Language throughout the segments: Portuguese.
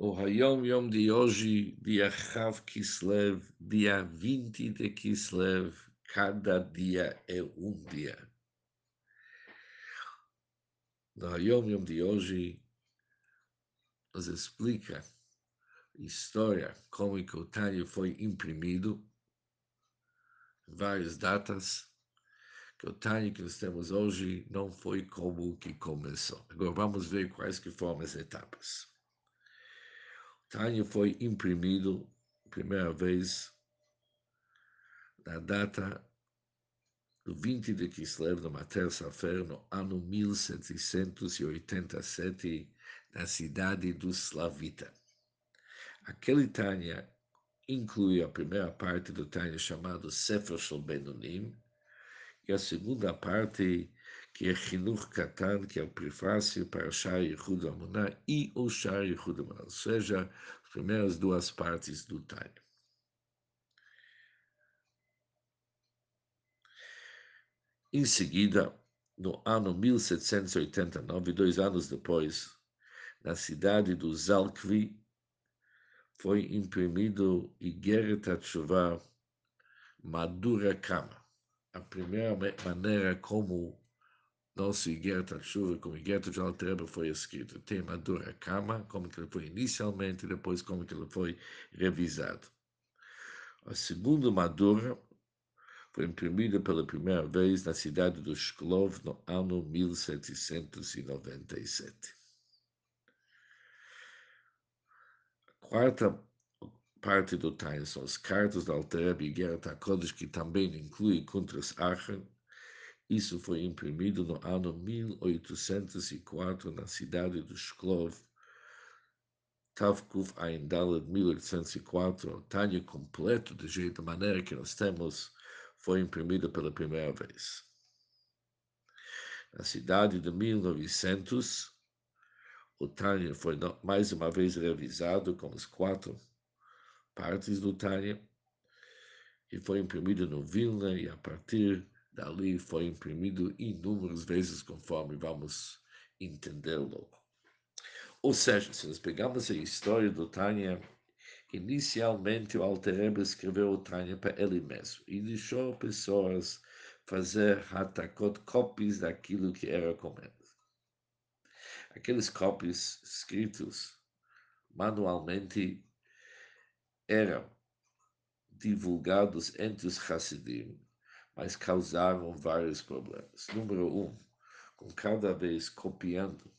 O Hayom Yom de hoje, dia Chav Kislev, dia 20 de Kislev, cada dia é um dia. No Hayom Yom de hoje, nos explica a história como que o Tânia foi imprimido, várias datas, que o Tânia que nós temos hoje não foi como que começou. Agora vamos ver quais que foram as etapas. Tânia foi imprimido primeira vez na data do 20 de Kislev, numa terça-feira, no ano 1787, na cidade do Slavita. Aquele Tânia inclui a primeira parte do Tânia chamado Sefer Shel Benonim, e a segunda parte que é Chinuch Katan, que é o prefácio para o Shar Yehud Amuná e o Shar Yehud Amuná, ou seja, as primeiras duas partes do Tânia. Em seguida, no ano 1789, dois anos depois, na cidade do Zalkvi, foi imprimido Igeret HaTshuva Madura Kama, a primeira maneira como nosso Iguerta Chuva, como Iguerta de Altereba foi escrito. Tem Madura Kama, como que ele foi inicialmente, depois como que ele foi revisado. A segunda Madura foi imprimida pela primeira vez na cidade do Shklov no ano 1797. A quarta parte do Tain são as cartas da Altereba e Guerra Kodesh, que também inclui Kuntras Aachen, isso foi imprimido no ano 1804 na cidade de Shklov. Tavkuf Aindal de 1804, o Tânia completo, de jeito maneira que nós temos, foi imprimido pela primeira vez. Na cidade de 1900, o Tânia foi mais uma vez revisado com as quatro partes do Tânia e foi imprimido no Vilna e a partir Dali foi imprimido inúmeras vezes, conforme vamos entender logo. Ou seja, se nós pegamos a história do Tânia, inicialmente o Alter escreveu o Tânia para ele mesmo e deixou pessoas fazer hatakot, copies daquilo que era comendo. Aqueles copies escritos manualmente eram divulgados entre os Hasidim mas causaram vários problemas. Número um, com cada vez copiando,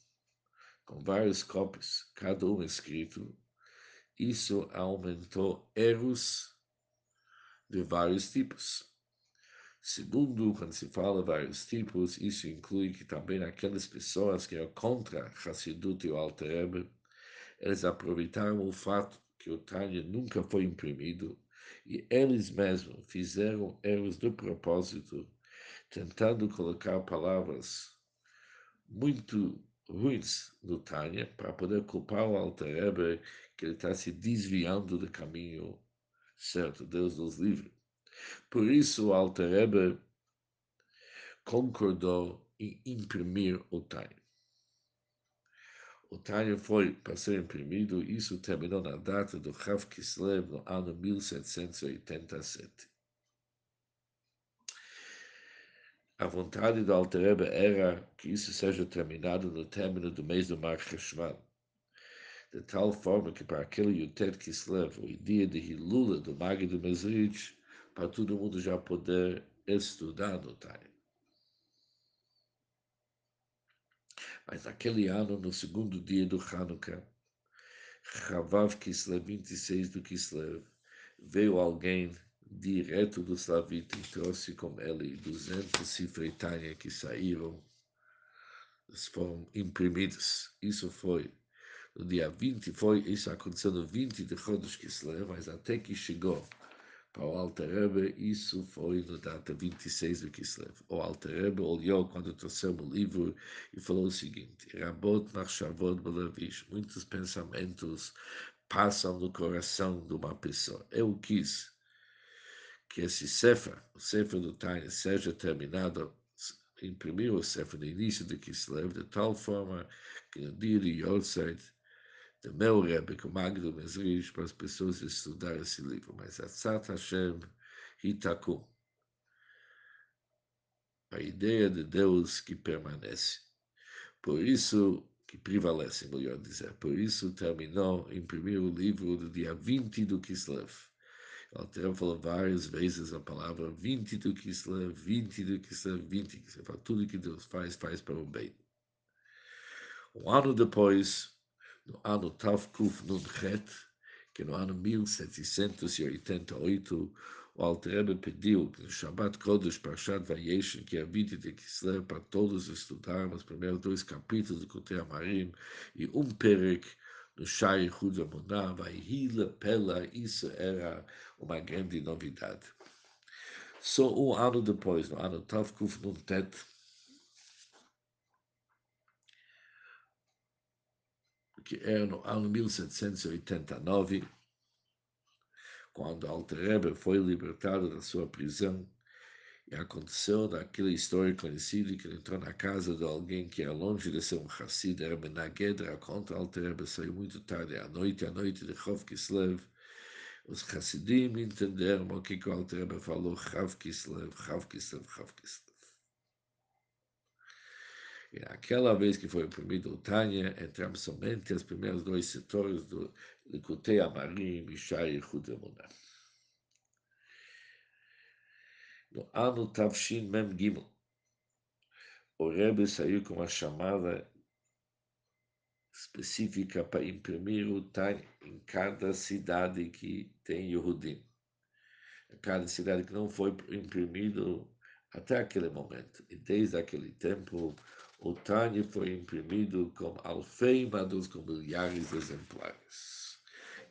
com várias cópias, cada um escrito, isso aumentou erros de vários tipos. Segundo, quando se fala vários tipos, isso inclui que também aquelas pessoas que eram contra Hassidut e o Alter eles aproveitaram o fato que o Tânia nunca foi imprimido e eles mesmos fizeram erros de propósito, tentando colocar palavras muito ruins no Tânia para poder culpar o Alter que ele está se desviando do caminho certo. Deus nos livre. Por isso o Alter concordou em imprimir o Tânia. O Tânia foi para ser imprimido, isso terminou na data do Rav Kislev, no ano 1787. A vontade do Altereba era que isso seja terminado no término do mês do Mar Cheshvan, de tal forma que para aquele Yutet Kislev, o dia de Hilula do Mag do Mesrich, para todo mundo já poder estudar no Tânia. Mas naquele ano, no segundo dia do Hanukkah, Chavav Kislev, 26 do Kislev, veio alguém direto do Slavit e trouxe com ele 200 cifretânia que saíram, foram imprimidos. Isso foi no dia 20, foi, isso aconteceu no 20 de Chodesh Kislev, mas até que chegou para o Alter Rebbe, isso foi no data 26 do Kislev. O Alter Rebbe olhou quando trouxemos o livro e falou o seguinte, Rabot Nachshavot Belavish, muitos pensamentos passam no coração de uma pessoa. Eu quis que esse Sefer, o Sefer do Tânia, seja terminado, imprimir o Sefer no início do Kislev, de tal forma que no dia de Yotzeit, do meu Rebbe, com Magdo Mesrich, para as pessoas estudarem esse livro. Mas Atzat Hashem Hitaku, a ideia de Deus que permanece. Por isso, que prevalece, melhor dizer. Por isso, terminou imprimir o livro do dia 20 do Kislev. Ela falou várias vezes a palavra 20 do Kislev, 20 do Kislev, 20 do Kislev. Tudo que Deus faz, faz para o bem. Um ano depois, no ano Tavkuf Nunchet, que no ano 1788, o Alter pediu que no Shabbat Kodesh Parshat Vayeshen, que é 20 de Kislev, para todos estudarmos os primeiros dois capítulos do Kotei Amarim e um Perek no Shai Huda Muná, Vaihila Pela, isso era uma grande novidade. Só um ano depois, no ano Tavkuf Nuntet, que era no ano 1789, quando Alter foi libertado da sua prisão, e aconteceu naquela história conhecida que ele entrou na casa de alguém que era longe de ser um Hassid, era Menagedra, contra Alter saiu muito tarde à noite, à noite de Chov Kislev, os Hassidim entenderam o que, o Alter falou, Chav Kislev, Chav Kislev, Chav Kislev. Naquela vez que foi imprimido o Tânia, entramos somente os primeiros dois setores do Likutei Amarim, Mishai e Hudemunah. No ano Tavshin Mem Gimel, o Rebbe saiu com uma chamada específica para imprimir o Tânia em cada cidade que tem Yehudim. Cada cidade que não foi imprimido até aquele momento. E desde aquele tempo, o Tânia foi imprimido com alfeimados, com milhares de exemplares.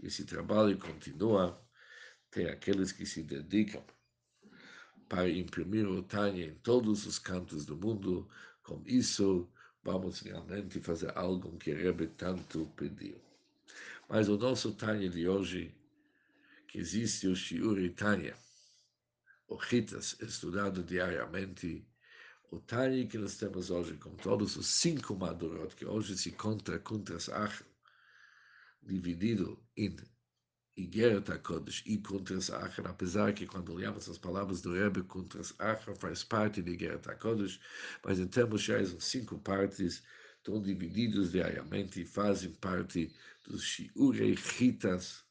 Esse trabalho continua, tem aqueles que se dedicam para imprimir o Tânia em todos os cantos do mundo. Com isso, vamos realmente fazer algo que Rebbe tanto pediu. Mas o nosso Tânia de hoje, que existe o Shiur Tânia, o Ritas, estudado diariamente, o Tani que nós temos hoje, com todos os cinco Madurot, que hoje se conta Kuntras Achel, dividido em Igeret HaKodesh e Kuntras Achel, apesar que quando olhamos as palavras do Rebbe, Kuntras Achel faz parte de Igeret HaKodesh, mas em termos gerais, cinco partes estão divididos diariamente e fazem parte dos Shiurei Chitas,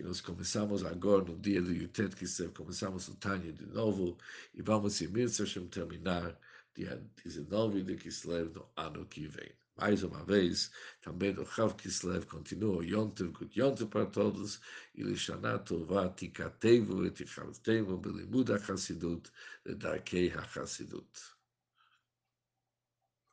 que nós começamos agora no dia do Yutet Kislev, começamos o Tânia de novo e vamos em Mitzvah terminar dia 19 de Kislev no ano que vem. Mais uma vez, também no Chav Kislev continua o Yontev Gut Yontev para todos e Lishana Tová Tikatevu e Tichavtevu Belimud HaChassidut, Darkei HaChassidut.